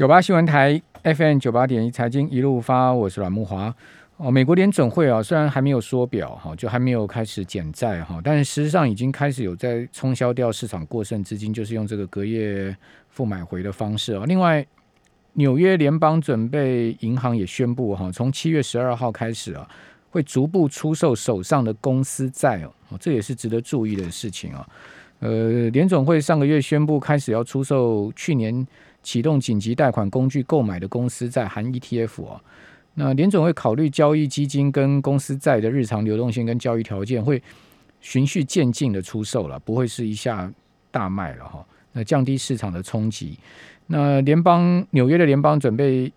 九八新闻台 FM 九八点一财经一路发，我是阮木华。哦，美国联准会啊，虽然还没有缩表哈，就还没有开始减债哈，但是事实上已经开始有在冲销掉市场过剩资金，就是用这个隔夜负买回的方式啊。另外，纽约联邦准备银行也宣布哈，从七月十二号开始啊，会逐步出售手上的公司债哦，这也是值得注意的事情啊。呃，联总会上个月宣布开始要出售去年启动紧急贷款工具购买的公司债，含 ETF 啊。那联总会考虑交易基金跟公司债的日常流动性跟交易条件，会循序渐进的出售了，不会是一下大卖了哈。那降低市场的冲击。那联邦纽约的联邦准备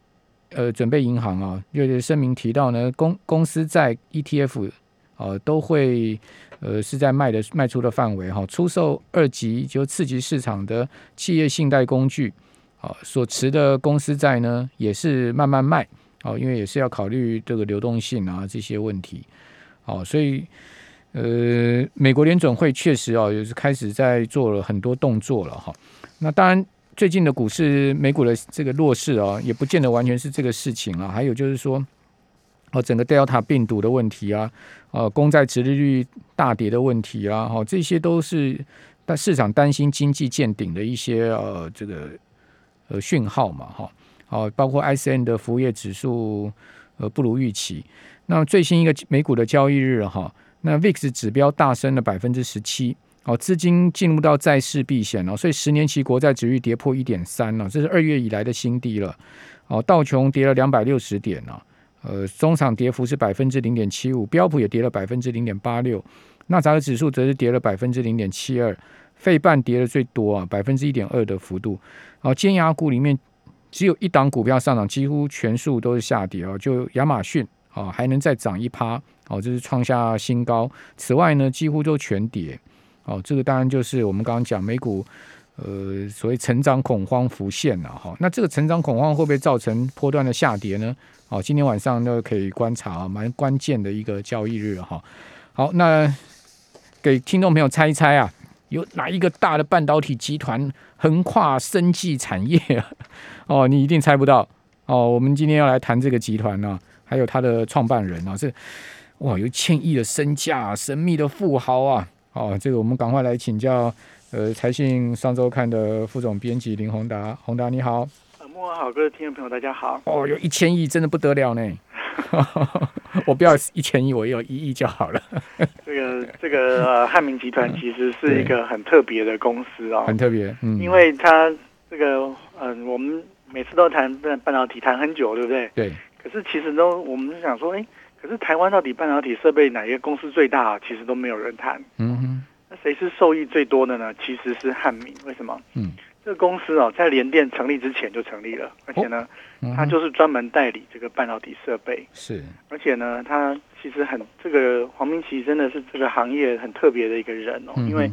呃准备银行啊，又声明提到呢，公公司在 ETF 呃都会呃是在卖的卖出的范围哈，出售二级就次级市场的企业信贷工具啊，所持的公司债呢也是慢慢卖。哦，因为也是要考虑这个流动性啊这些问题，哦，所以呃，美国联准会确实哦，也是开始在做了很多动作了哈。那当然，最近的股市美股的这个弱势啊，也不见得完全是这个事情啊。还有就是说，哦，整个 Delta 病毒的问题啊，呃，公债殖利率大跌的问题啊，哈，这些都是但市场担心经济见顶的一些呃这个呃讯号嘛，哈。哦，包括 ICN 的服务业指数呃不如预期。那最新一个美股的交易日哈，那 VIX 指标大升了百分之十七。哦，资金进入到债市避险了，所以十年期国债指率跌破一点三了，这是二月以来的新低了。哦，道琼跌了两百六十点呢，呃，中场跌幅是百分之零点七五，标普也跌了百分之零点八六，纳扎克指数则是跌了百分之零点七二，费半跌的最多啊，百分之一点二的幅度。哦，尖牙股里面。只有一档股票上涨，几乎全数都是下跌啊。就亚马逊啊，还能再涨一趴哦，这是创下新高。此外呢，几乎都全跌哦。这个当然就是我们刚刚讲美股呃所谓成长恐慌浮现了哈。那这个成长恐慌会不会造成波段的下跌呢？哦，今天晚上都可以观察啊，蛮关键的一个交易日哈。好，那给听众朋友猜一猜啊。有哪一个大的半导体集团横跨生技产业 哦，你一定猜不到哦。我们今天要来谈这个集团呢，还有它的创办人啊，是哇有千亿的身价，神秘的富豪啊！哦，这个我们赶快来请教呃财信上周看的副总编辑林宏达，宏达你好。呃，莫文好，各位听众朋友大家好。哦，有一千亿真的不得了呢。我不要一千亿，我有一亿就好了。这个这个呃，汉明集团其实是一个很特别的公司哦，很特别，嗯，因为它这个嗯，我们每次都谈半半导体谈很久，对不对？对。可是其实都我们想说，哎，可是台湾到底半导体设备哪一个公司最大？其实都没有人谈。嗯哼。那谁是受益最多的呢？其实是汉明。为什么？嗯。这个公司哦，在联电成立之前就成立了，而且呢，它就是专门代理这个半导体设备。是，而且呢，它其实很这个黄明奇真的是这个行业很特别的一个人哦，因为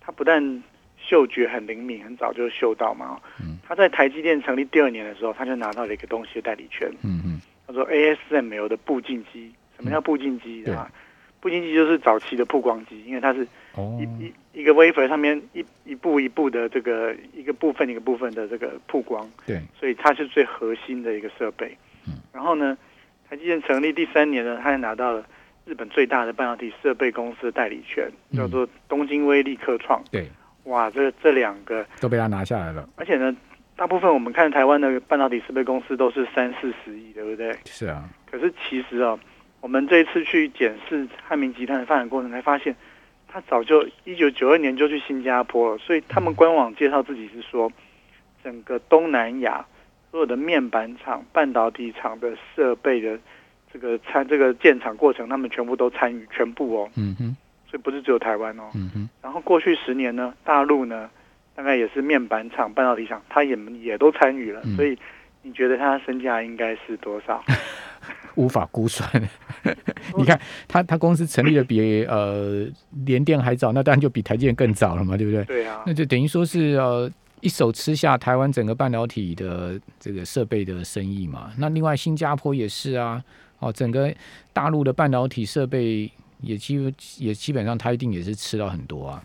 他不但嗅觉很灵敏，很早就嗅到嘛。嗯。他在台积电成立第二年的时候，他就拿到了一个东西的代理权。嗯嗯。他说 ASML 的步进机，什么叫步进机？对吧？步进机就是早期的曝光机，因为它是一一一个 wafer 上面一一步一步的这个一个部分一个部分的这个曝光，对，所以它是最核心的一个设备。嗯，然后呢，台积电成立第三年呢，它还拿到了日本最大的半导体设备公司的代理权，叫做东京威力科创。对，哇，这这两个都被他拿下来了。而且呢，大部分我们看台湾的半导体设备公司都是三四十亿，对不对？是啊。可是其实啊。我们这一次去检视汉明集团的发展过程，才发现，他早就一九九二年就去新加坡了。所以他们官网介绍自己是说，整个东南亚所有的面板厂、半导体厂的设备的这个参这个建厂过程，他们全部都参与，全部哦。嗯哼。所以不是只有台湾哦。嗯哼。然后过去十年呢，大陆呢，大概也是面板厂、半导体厂，他也也都参与了。所以你觉得他身价应该是多少？无法估算。你看，他他公司成立的比呃联电还早，那当然就比台积电更早了嘛，对不对？对啊。那就等于说是呃一手吃下台湾整个半导体的这个设备的生意嘛。那另外新加坡也是啊，哦，整个大陆的半导体设备也基也基本上他一定也是吃到很多啊。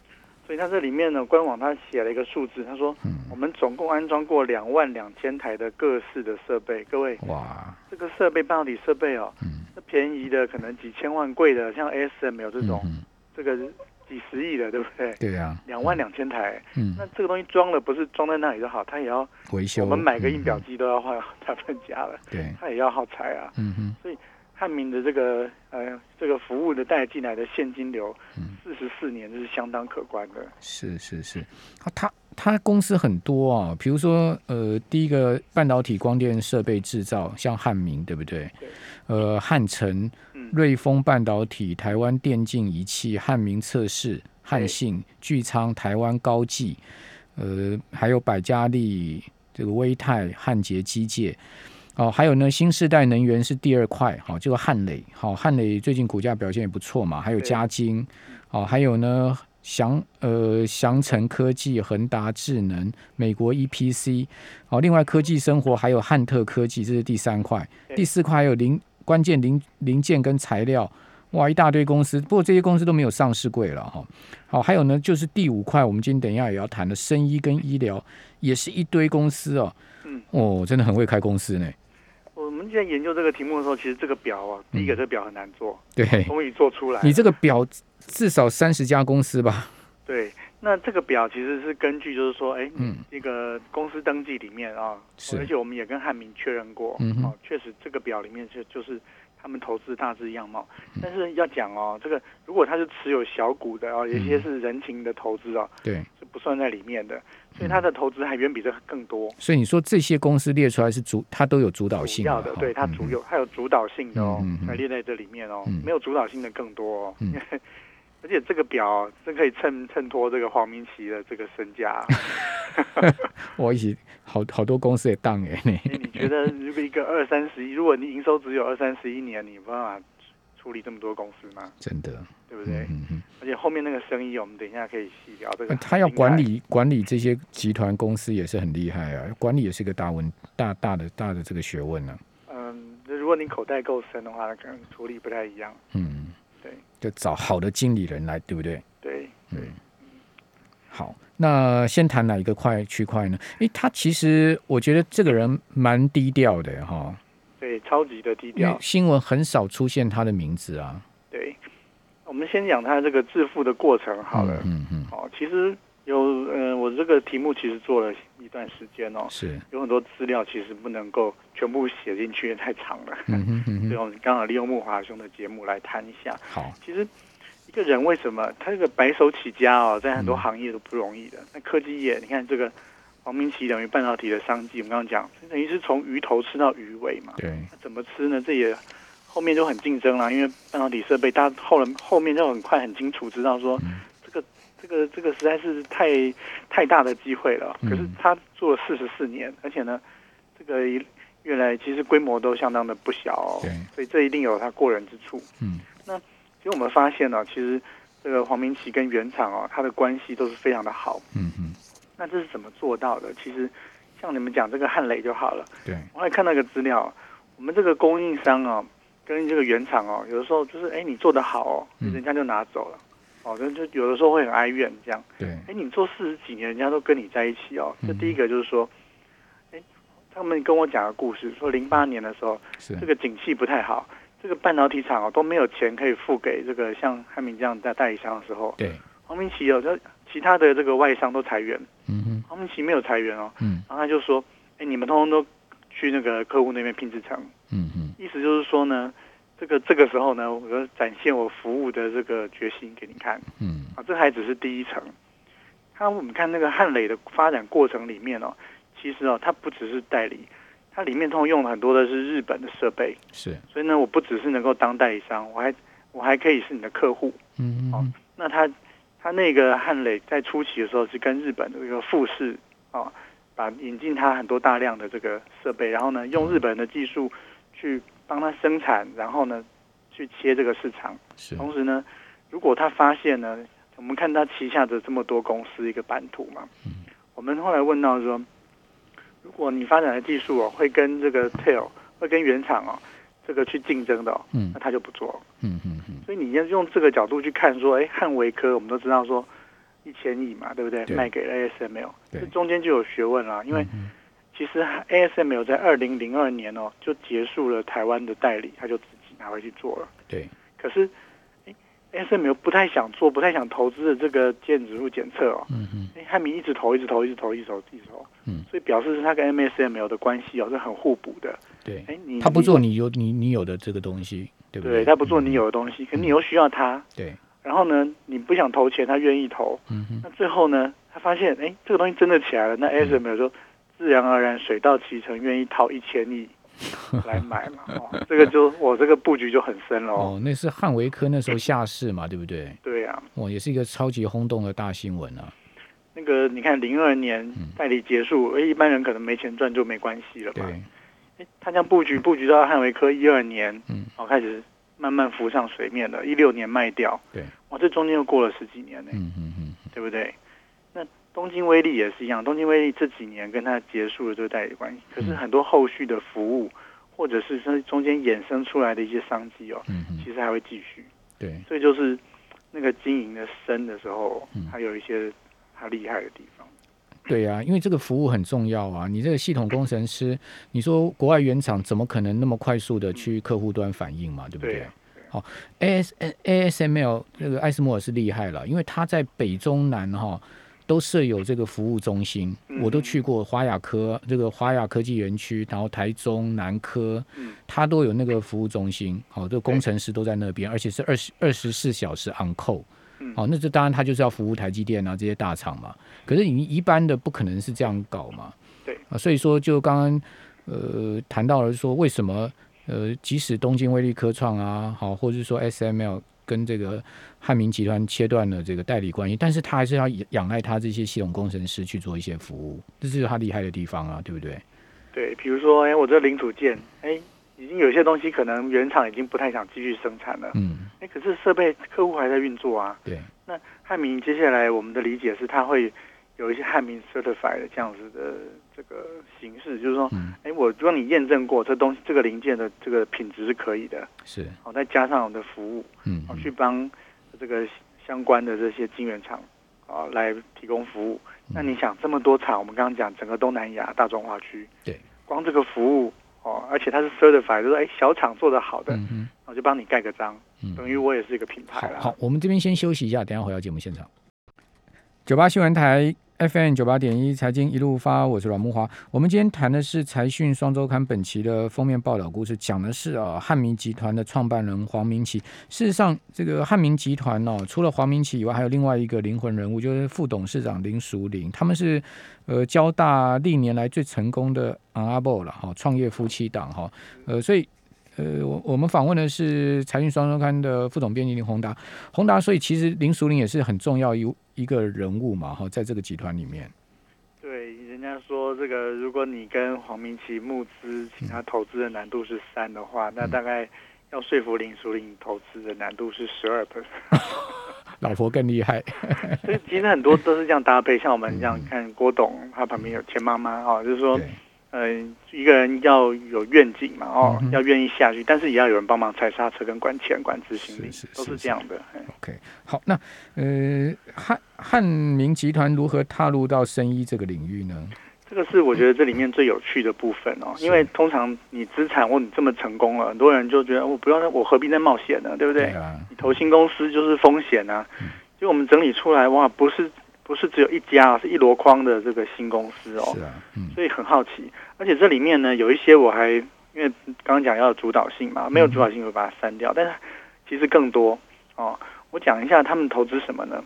所以它这里面呢，官网它写了一个数字，他说嗯，我们总共安装过两万两千台的各式的设备。各位，哇，这个设备半导体设备哦，嗯，那便宜的可能几千万，贵的像 ASM 有这种，嗯，这个几十亿的，对不对？对啊，两万两千台，嗯，那这个东西装了不是装在那里就好，它也要维修，我们买个印表嗯，机都要花 大分价了，对，它也要耗材啊。嗯哼，汉民的这个呃这个服务的带进来的现金流嗯，四十四年，这是相当可观的。是是是，啊他他公司很多啊，比如说呃，第一个半导体光电设备制造，像汉民对不对？对。呃，汉城、嗯，瑞丰半导体、台湾电竞仪器、汉民测试、汉信、巨昌、台湾高技，呃，还有百家利、这个威泰、汉杰机械。哦，还有呢，新世代能源是第二块，好、这个汉磊，好、汉磊最近股价表现也不错嘛，还有对。嘉金，哦，还有呢，祥呃翔城科技、恒达智能、美国 EPC，哦，另外科技生活还有汉特科技，这是第三块，第四块还有零关键零零件跟材料，哇，一大堆公司，不过这些公司都没有上市柜了哈。好，还有呢，就是第五块，我们今天等一下也要谈的生医跟医疗，也是一堆公司哦，嗯，哦，真的很会开公司呢，我们在研究这个题目的时候，其实这个表啊，第一个这个表很难做，对。终于做出来。你这个表至少三十家公司吧？对，那这个表其实是根据就是说，哎，嗯，那个公司登记里面啊，是而且我们也跟汉民确认过，嗯确实这个表里面就就是他们投资大致样貌。嗯但是要讲哦，这个如果他是持有小股的哦，有些是人情的投资哦，对，是不算在里面的，所以他的投资还远比这更多。所以你说这些公司列出来是主，它都有主导主性要的，对它主有，它有主导性的哦嗯嗯嗯，才列在这里面哦嗯，没有主导性的更多哦。嗯 而且这个表真可以衬衬托这个黄明奇的这个身价。我一起好好多公司也当哎你觉得如果一个二三十亿，如果你营收只有二三十一年，你有办法处理这么多公司吗？真的，对不对？嗯嗯而且后面那个生意，我们等一下可以细聊这个嗯，。他要管，理管理这些集团公司也是很厉害啊，管理也是个大问大大的大的这个学问呢、嗯，如果你口袋够深的话，可能处理不太一样。嗯，对，就找好的经理人来，对不对？对，嗯，好，那先谈哪一个块区块呢？诶，他其实我觉得这个人蛮低调的哈，对，超级的低调。新闻很少出现他的名字啊。对，我们先讲他这个致富的过程好了。嗯嗯，哦，其实有呃，我这个题目其实做了一段时间哦，是，有很多资料其实不能够全部写进去，太长了。嗯所以，我们刚好利用木华兄的节目来谈一下。好，其实一个人为什么他这个白手起家哦，在很多嗯行业都不容易的。那科技业，你看这个黄明奇等于半导体的商机，我们刚刚讲，等于是从鱼头吃到鱼尾嘛。对，那怎么吃呢？这也后面就很竞争啦，因为半导体设备，大家后来后面就很快很清楚知道说，嗯这个这个这个实在是太太大的机会了。嗯可是他做了四十四年，而且呢，这个越来其实规模都相当的不小、哦，对，所以这一定有他过人之处。嗯那其实我们发现呢、其实这个黄明奇跟原厂哦，他的关系都是非常的好。嗯嗯，那这是怎么做到的？其实像你们讲这个汉雷就好了。对，我还看到一个资料，我们这个供应商哦，跟这个原厂哦，有的时候就是哎你做得好哦，嗯人家就拿走了。哦，就就有的时候会很哀怨这样。对，哎，你做四十几年，人家都跟你在一起哦。这嗯第一个就是说，哎，他们跟我讲个故事，说零八年的时候，是这，个景气不太好，这个半导体厂哦都没有钱可以付给这个像汉明这样的代理商的时候，对，黄明奇哦，这其他的这个外商都裁员，嗯哼，黄明奇没有裁员哦，嗯。然后他就说，哎，你们通通都去那个客户那边拼制成，嗯嗯，意思就是说呢，这个这个时候呢，我就展现我服务的这个决心给你看。嗯。啊，这还只是第一层。他我们看那个汉磊的发展过程里面哦，其实哦，它不只是代理，它里面通常用了很多的是日本的设备，是，所以呢，我不只是能够当代理商，我还我还可以是你的客户。好嗯嗯那他他那个汉磊在初期的时候是跟日本的一个富士啊，把引进他很多大量的这个设备，然后呢，用日本人的技术去帮他生产，然后呢去切这个市场。是，同时呢，如果他发现呢，我们看他旗下的这么多公司一个版图嘛，嗯我们后来问到说，如果你发展的技术哦会跟这个 Tail 会跟原厂哦这个去竞争的、哦，嗯那他就不做。嗯嗯嗯，所以你要用这个角度去看，说，哎，汉维科，我们都知道说，一千亿嘛，对不对？对卖给了 ASML，对这中间就有学问啦。因为嗯其实 ASML 在二零零二年哦就结束了台湾的代理，他就自己拿回去做了。对，可是，诶 ASML 不太想做、不太想投资的这个电子物检测哦，嗯嗯哎汉民一直投、一直投、一直投、一直投、一直投，嗯，所以表示是他跟 MSML 的关系哦是很互补的。对，哎，你他不做你你有你你有的这个东西，对不对对？他不做你嗯有的东西，可你又需要他，对，然后呢，你不想投钱，他愿意投，嗯哼，那最后呢，他发现哎这个东西真的起来了，那 ASML 就自然而然水到渠成，愿意掏一千亿来买嘛，哦，这个就我这个布局就很深了哦。哦，那是汉维科那时候下市嘛，对不对？对啊，哇，也是一个超级轰动的大新闻啊。那个你看零二年嗯代理结束，哎，一般人可能没钱赚就没关系了嘛。对，诶他这样布局布局到汉维科一二年，嗯，哦开始慢慢浮上水面了，一六年卖掉，对，哇，这中间又过了十几年呢，嗯嗯嗯，对不对？那东京威力也是一样，东京威力这几年跟它结束了这个代理关系，可是嗯很多后续的服务或者是它中间衍生出来的一些商机哦，嗯嗯，其实还会继续，对，所以就是那个经营的深的时候嗯，还有一些它厉害的地方。对呀、因为这个服务很重要啊。你这个系统工程师，你说国外原厂怎么可能那么快速的去客户端反应嘛，对不对？好，A S A S M L 这个艾斯摩尔是厉害了，因为他在北中南哈、都设有这个服务中心，嗯我都去过华亚科这个华亚科技园区，然后台中南科，嗯，它都有那个服务中心，好、这个工程师都在那边，而且是二十二十四小时 on call。嗯好、那这当然他就是要服务台积电啊这些大厂嘛。可是你一般的不可能是这样搞嘛。对啊，所以说就刚刚呃谈到了说为什么呃即使东京威力科创啊，好，或者是说 SML 跟这个汉民集团切断了这个代理关系，但是他还是要仰赖他这些系统工程师去做一些服务，这是他厉害的地方啊，对不对？对，比如说，哎，我这零组件，哎，已经有些东西可能原厂已经不太想继续生产了，嗯，哎，可是设备客户还在运作啊。对，那汉民接下来我们的理解是，它会有一些汉民 certified 的这样子的这个形式，就是说，嗯，哎，我帮你验证过这东西这个零件的这个品质是可以的，是，好，再加上我们的服务，嗯，好，嗯去帮这个相关的这些晶圆厂啊来提供服务。那你想这么多厂，我们刚刚讲整个东南亚大中华区，对，光这个服务哦，而且它是 certified，就是哎小厂做的好的，嗯哼，我就帮你盖个章，嗯，等于我也是一个品牌了。好好，我们这边先休息一下，等一下回到节目现场。九八新闻台 FM 九八点一财经一路发，我是阮木华。我们今天谈的是财讯双周刊本期的封面报道故事，讲的是啊汉民集团的创办人黄明启。事实上，这个汉民集团哦，除了黄明启以外，还有另外一个灵魂人物，就是副董事长林淑玲。他们是呃交大历年来最成功的 Unable 了哈，创业夫妻档哈。呃，所以呃，我我们访问的是财讯双周刊的副总编辑林宏达，宏达，所以其实林淑玲也是很重要一一个人物嘛，哈，在这个集团里面，对，人家说这个，如果你跟黄明奇募资，请他投资的难度是三的话，那大概要说服林淑玲投资的难度是十二。老婆更厉害，所以其实很多都是这样搭配，像我们这样看郭董，他旁边有钱妈妈哦，就是说，对，嗯、一个人要有愿景嘛，哦，嗯要愿意下去，但是也要有人帮忙踩刹车跟管钱、管执行力，是是都是是这样的。哎 OK，好，那呃汉汉民集团如何踏入到生医这个领域呢？这个是我觉得这里面最有趣的部分哦，因为通常你资产或你这么成功了，很多人就觉得我不要，我何必再冒险呢？对不对？啊，你投新公司就是风险啊。结果我们整理出来，哇，不是不是只有一家啊，是一箩筐的这个新公司哦。是。啊，嗯，所以很好奇，而且这里面呢有一些我还因为刚刚讲要有主导性嘛，没有主导性会把它删掉，但是其实更多。哦。我讲一下他们投资什么呢？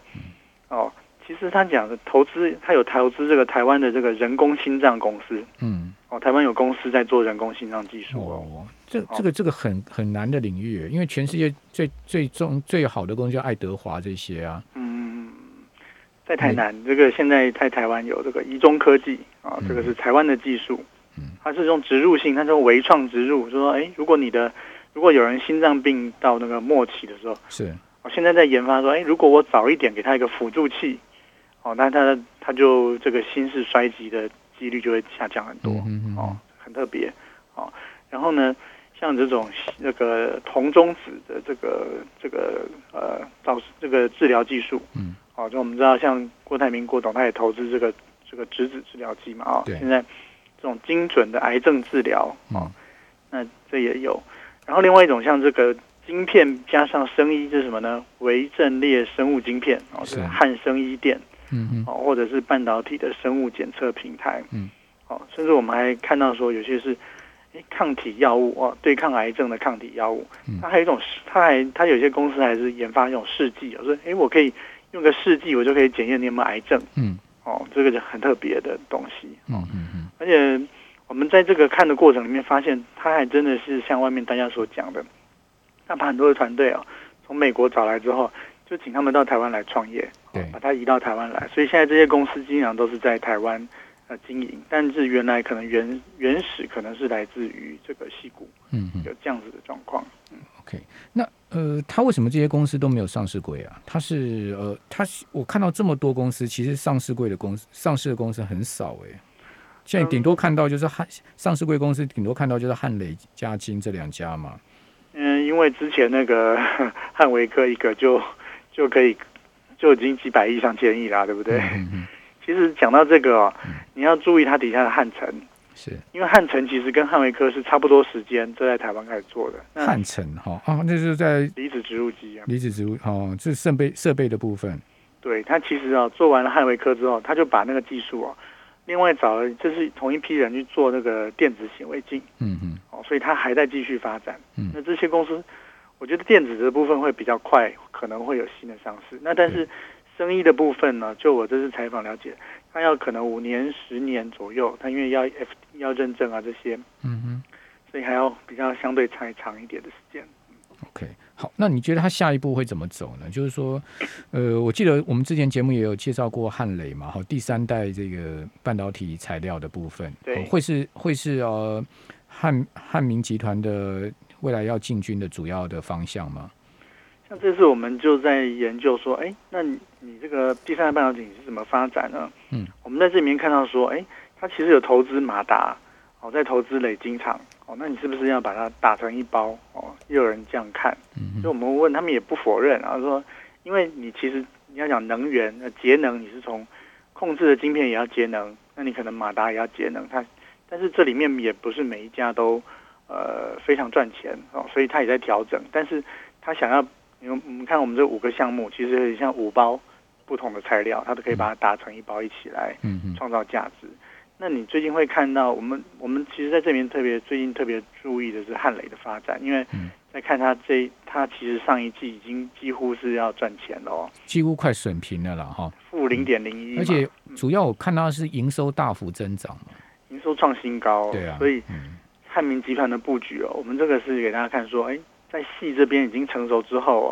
哦，其实他讲的投资，他有投资这个台湾的这个人工心脏公司。嗯，哦，台湾有公司在做人工心脏技术哦。哦，这这个这个很很难的领域，因为全世界最最重最好的公司叫爱德华这些啊，嗯，在台南，这个现在在台湾有这个宜中科技啊，嗯。这个是台湾的技术嗯，它是用植入性，它是用微创植入，就说，哎，如果你的如果有人心脏病到那个末期的时候，是，我现在在研发说，哎，如果我早一点给他一个辅助器，哦，那他他就这个心室衰竭的几率就会下降很多，哦，很特别，哦，然后呢，像这种那个铜中子的这个这个呃造这个治疗技术，嗯，哦，就我们知道像郭台铭郭董，他也投资这个这个质子治疗机嘛，哦，对。现在这种精准的癌症治疗，嗯。那这也有。然后另外一种像这个晶片加上生医，这是什么呢？维阵列生物晶片哦，是。是汉生医电嗯嗯哦，或者是半导体的生物检测平台，嗯，哦，甚至我们还看到说有些是。诶抗体药物哦，对抗癌症的抗体药物，嗯。它还有一种，它还它有些公司还是研发一种试剂，我说，哎，我可以用个试剂，我就可以检验你有没有癌症，嗯。哦，这个就很特别的东西，嗯嗯嗯。而且我们在这个看的过程里面发现，它还真的是像外面大家所讲的，他把很多的团队哦，从美国找来之后，就请他们到台湾来创业，哦对。把它移到台湾来，所以现在这些公司经常都是在台湾呃经营，但是原来可能原原始可能是来自于这个戏骨，嗯嗯有这样子的状况。嗯，OK。那呃，他为什么这些公司都没有上市柜啊？他是呃，他是我看到这么多公司，其实上市柜的公司上市的公司很少诶。现在顶多看到就是汉上市柜公司，顶多看到就是汉磊、嘉金这两家嘛。嗯，因为之前那个汉维科一个就就可以就已经几百亿上千亿啦，对不对？嗯嗯，其实讲到这个哦，你要注意它底下的汉城，是因为汉城其实跟汉维科是差不多时间就在台湾开始做的。那汉城哈啊，那是在离子植入机啊，离子植入哦，这是设备设备的部分。对它其实啊做完了汉维科之后，他就把那个技术哦，另外找了就是同一批人去做那个电子显微镜嗯嗯哦，所以它还在继续发展。嗯那这些公司，我觉得电子的部分会比较快，可能会有新的上市。那但是生意的部分呢，就我这次采访了解，它要可能五年、十年左右，它因为要 F 要认证啊这些，嗯哼所以还要比较相对长长一点的时间。，OK。好，那你觉得他下一步会怎么走呢？就是说，呃，我记得我们之前节目也有介绍过汉磊嘛，哈，第三代这个半导体材料的部分，对哦会是会是呃汉汉明集团的未来要进军的主要的方向吗？像这次我们就在研究说，哎，那你你这个第三代半导体是怎么发展呢？嗯，我们在这里面看到说，哎，它其实有投资马达，哦，在投资磊晶厂，哦，那你是不是要把它打成一包？哦，也有人这样看。嗯就我们问他们也不否认啊，说因为你其实你要讲能源、呃节能，你是从控制的晶片也要节能，那你可能马达也要节能，它但是这里面也不是每一家都呃非常赚钱哦，所以它也在调整，但是它想要，因为我们看我们这五个项目，其实很像五包不同的材料，它都可以把它打成一包一起来嗯嗯。创造价值。那你最近会看到我们，我们其实在这边特别最近特别注意的是汉磊的发展，因为嗯。在看它这它其实上一季已经几乎是要赚钱了哦，几乎快损平了啦，哈。负零点零一，而且主要我看到是营收大幅增长嘛，营收创新高，对啊，所以嗯。汉民集团的布局哦，我们这个是给大家看说，哎，在戏这边已经成熟之后哦，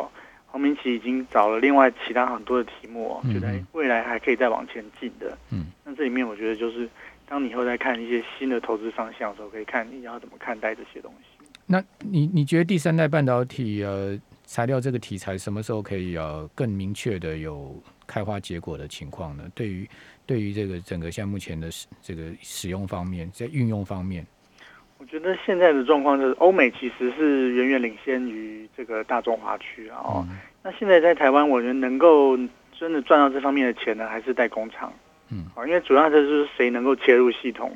黄明奇已经找了另外其他很多的题目哦，嗯觉得哎未来还可以再往前进的。嗯，那这里面我觉得就是，当你以后在看一些新的投资方向的时候，可以看你要怎么看待这些东西。那你你觉得第三代半导体呃材料这个题材什么时候可以呃更明确的有开花结果的情况呢？对于对于这个整个像目前的使这个使用方面，在运用方面，我觉得现在的状况就是，欧美其实是远远领先于这个大中华区啊哦。嗯那现在在台湾，我觉得能够真的赚到这方面的钱呢，还是代工厂。嗯，好，因为主要就是谁能够切入系统。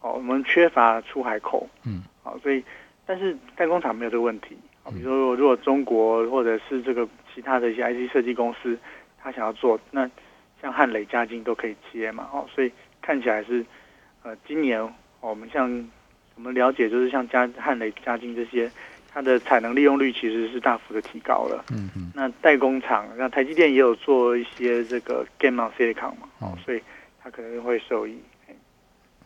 哦，我们缺乏出海口。嗯，好，所以但是代工厂没有这个问题。好，比如说如果中国或者是这个其他的一些 IC 设计公司，他想要做，那像汉磊、嘉金都可以接嘛。哦，所以看起来是呃，今年、哦我们像我们了解，就是像嘉汉雷、嘉金这些。它的产能利用率其实是大幅的提高了。嗯嗯那代工厂，那台积电也有做一些这个 Game on Silicon 嘛，哦，所以它可能会受益。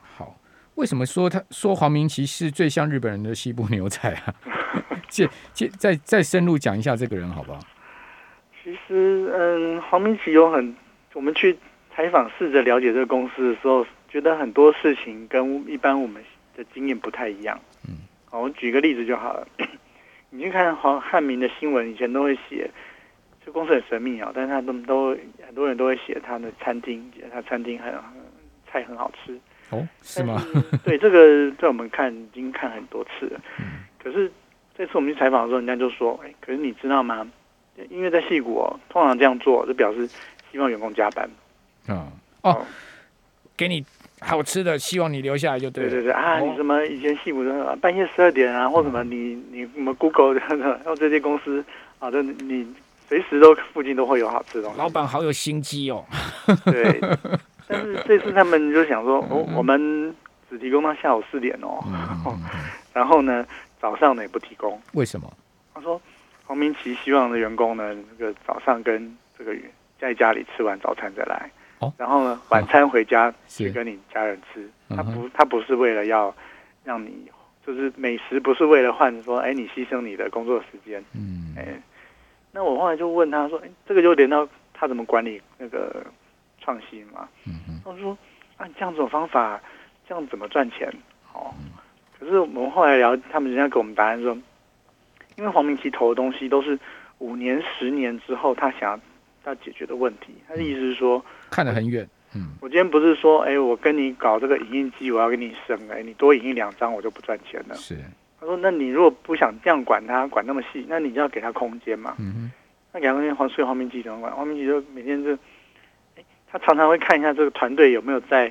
好，为什么说他说黄明奇是最像日本人的西部牛仔啊？介介再再深入讲一下这个人好不好？其实，嗯，黄明奇有很，我们去采访试着了解这个公司的时候，觉得很多事情跟一般我们的经验不太一样。嗯，好，我举个例子就好了。你去看黄汉民的新闻，以前都会写，这公司很神秘啊，但是他都都很多人都会写他的餐厅，他餐厅很菜很好吃。哦，是吗？对，这个在我们看已经看很多次了。嗯可是这次我们去采访的时候，人家就说：“哎，可是你知道吗？因为在戏谷哦，通常这样做就表示希望员工加班。嗯，哦，给你好吃的，希望你留下来就对了。对对对啊，哦你什么以前戏骨的半夜十二点啊，或什么你你什么 Google 的，然后这些公司啊，这你随时都附近都会有好吃的。老板好有心机哦。对，但是这次他们就想说，哦，我们只提供到下午四点哦，然后呢早上呢也不提供。为什么？他说，黄明奇希望的员工呢，这个早上跟这个在家里吃完早餐再来，哦然后呢晚餐回家去跟你家人吃。他不，他不是为了要让你，就是美食不是为了换说，哎，你牺牲你的工作时间，嗯哎，那我后来就问他说，哎，这个就连到他怎么管理那个创新嘛？嗯嗯他说啊，你这样子的方法，这样怎么赚钱？哦，可是我们后来聊，他们人家给我们答案说，因为黄明奇投的东西都是五年、十年之后他想要要解决的问题。他的意思是说，看得很远。嗯我今天不是说，哎，我跟你搞这个影印机，我要给你省，哎，你多影印两张我就不赚钱了。是他说，那你如果不想这样管他，管那么细，那你就要给他空间嘛。嗯那给他空间，黄所以黄明基怎么管？黄明基就每天就，哎，他常常会看一下这个团队有没有在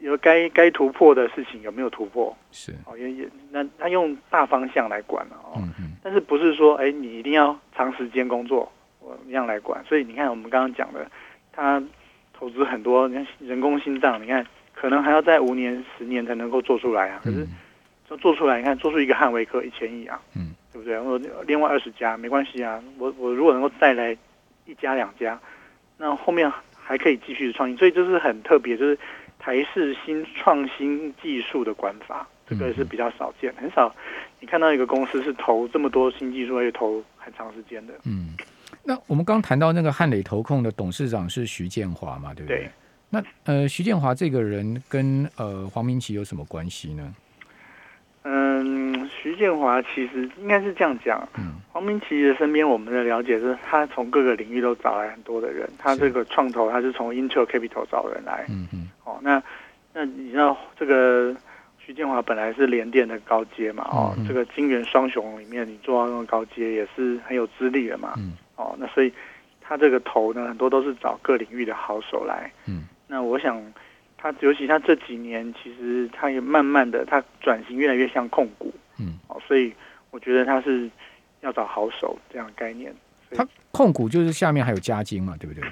有该该突破的事情有没有突破是哦，也也那他用大方向来管了哦，嗯嗯但是不是说哎你一定要长时间工作我一样来管？所以你看我们刚刚讲的，他投资很多，你看人工心脏，你看可能还要在五年十年才能够做出来啊，可是嗯就做出来，你看做出一个汉维科一千亿啊，嗯，对不对？我另外二十家没关系啊，我我如果能够带来一家两家，那后面还可以继续创新，所以这是很特别，就是台式新创新技术的管法，这个是比较少见，很少。你看到一个公司是投这么多新技术，而且投很长时间的。嗯。那我们刚谈到那个汉磊投控的董事长是徐建华嘛，对不对？对那呃，徐建华这个人跟呃黄明奇有什么关系呢？嗯，徐建华其实应该是这样讲，嗯黄明奇的身边，我们的了解是，他从各个领域都找来很多的人。他这个创投，他是从 Intel Capital 找人来。嗯嗯哦，那那你知道这个徐建华本来是联电的高阶嘛？哦，这个金元双雄里面，你做到那么高阶也是很有资历的嘛。嗯哦，那所以他这个投呢，很多都是找各领域的好手来。嗯那我想，他尤其他这几年，其实他也慢慢的，他转型越来越像控股。嗯，哦，所以我觉得他是要找好手这样的概念。他控股就是下面还有嘉金嘛，对不对？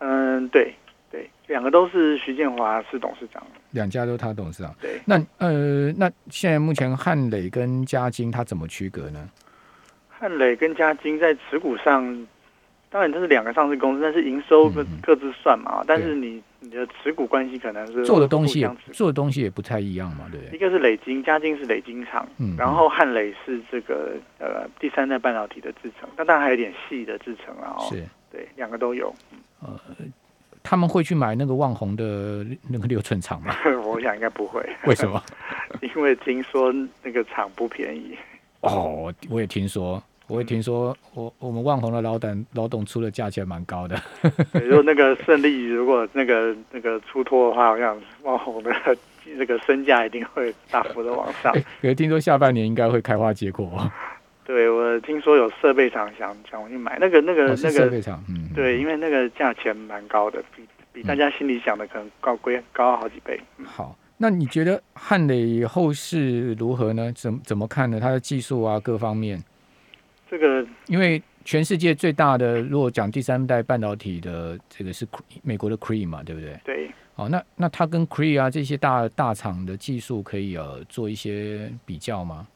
嗯，对对，两个都是徐建华是董事长。两家都他董事长。对，那呃，那现在目前汉磊跟嘉金他怎么区隔呢？汉磊跟嘉金在持股上，当然这是两个上市公司，但是营收各各自算嘛。但是你你的持股关系可能是做的东西做的东西也不太一样嘛，对不对？一个是磊晶，嘉金是磊晶厂，嗯，然后汉磊是这个呃第三代半导体的制程，但当然还有点细的制程啊。哦，是对，两个都有。他们会去买那个旺红的 那个六寸厂吗？我想应该不会，为什么？因为听说那个厂不便宜。哦，我也听说，我也听说，我我们旺红的老董老董出的价钱蛮高的。对，如果那个胜利如果那个那个出脱的话，好像万红的这个身价一定会大幅的往上。哎可是听说下半年应该会开花结果哦。对我听说有设备厂想想去买那个那个、那个，设备厂，嗯，对，因为那个价钱蛮高的，比比大家心里想的可能高贵高好几倍。嗯好，那你觉得汉磊后市如何呢？怎怎么看呢？它的技术啊，各方面，这个因为全世界最大的，如果讲第三代半导体的这个是美国的 Cree 嘛，对不对？对，哦，那那它跟 Cree 啊这些大大厂的技术可以呃做一些比较吗？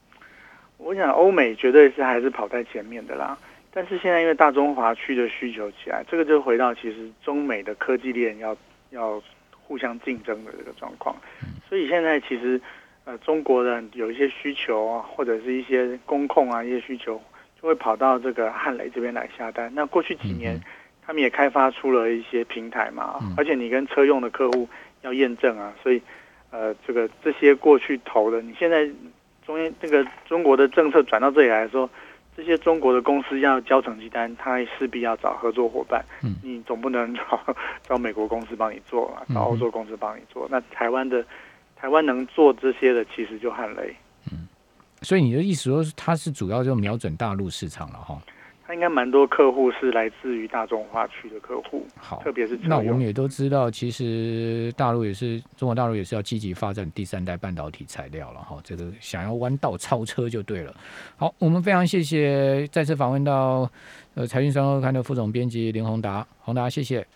我想欧美绝对是还是跑在前面的啦。但是现在因为大中华区的需求起来，这个就回到其实中美的科技链要要互相竞争的这个状况。所以现在其实呃中国人有一些需求啊，或者是一些工控啊一些需求，就会跑到这个汉雷这边来下单。那过去几年嗯，他们也开发出了一些平台嘛，嗯而且你跟车用的客户要验证啊，所以呃这个这些过去投的，你现在中间这个中国的政策转到这里来说，这些中国的公司要交成绩单，它势必要找合作伙伴。嗯你总不能找 找美国公司帮你做嘛，嗯找欧洲公司帮你做。那台湾的台湾能做这些的，其实就汉雷。嗯所以你的意思说，它是主要就瞄准大陆市场了哈？它应该蛮多客户是来自于大中华区的客户，好，特别是那我们也都知道，其实大陆也是中国大陆也是要积极发展第三代半导体材料了哈，这个想要弯道超车就对了。好，我们非常谢谢再次访问到呃财讯双周刊的副总编辑林宏达，宏达谢谢。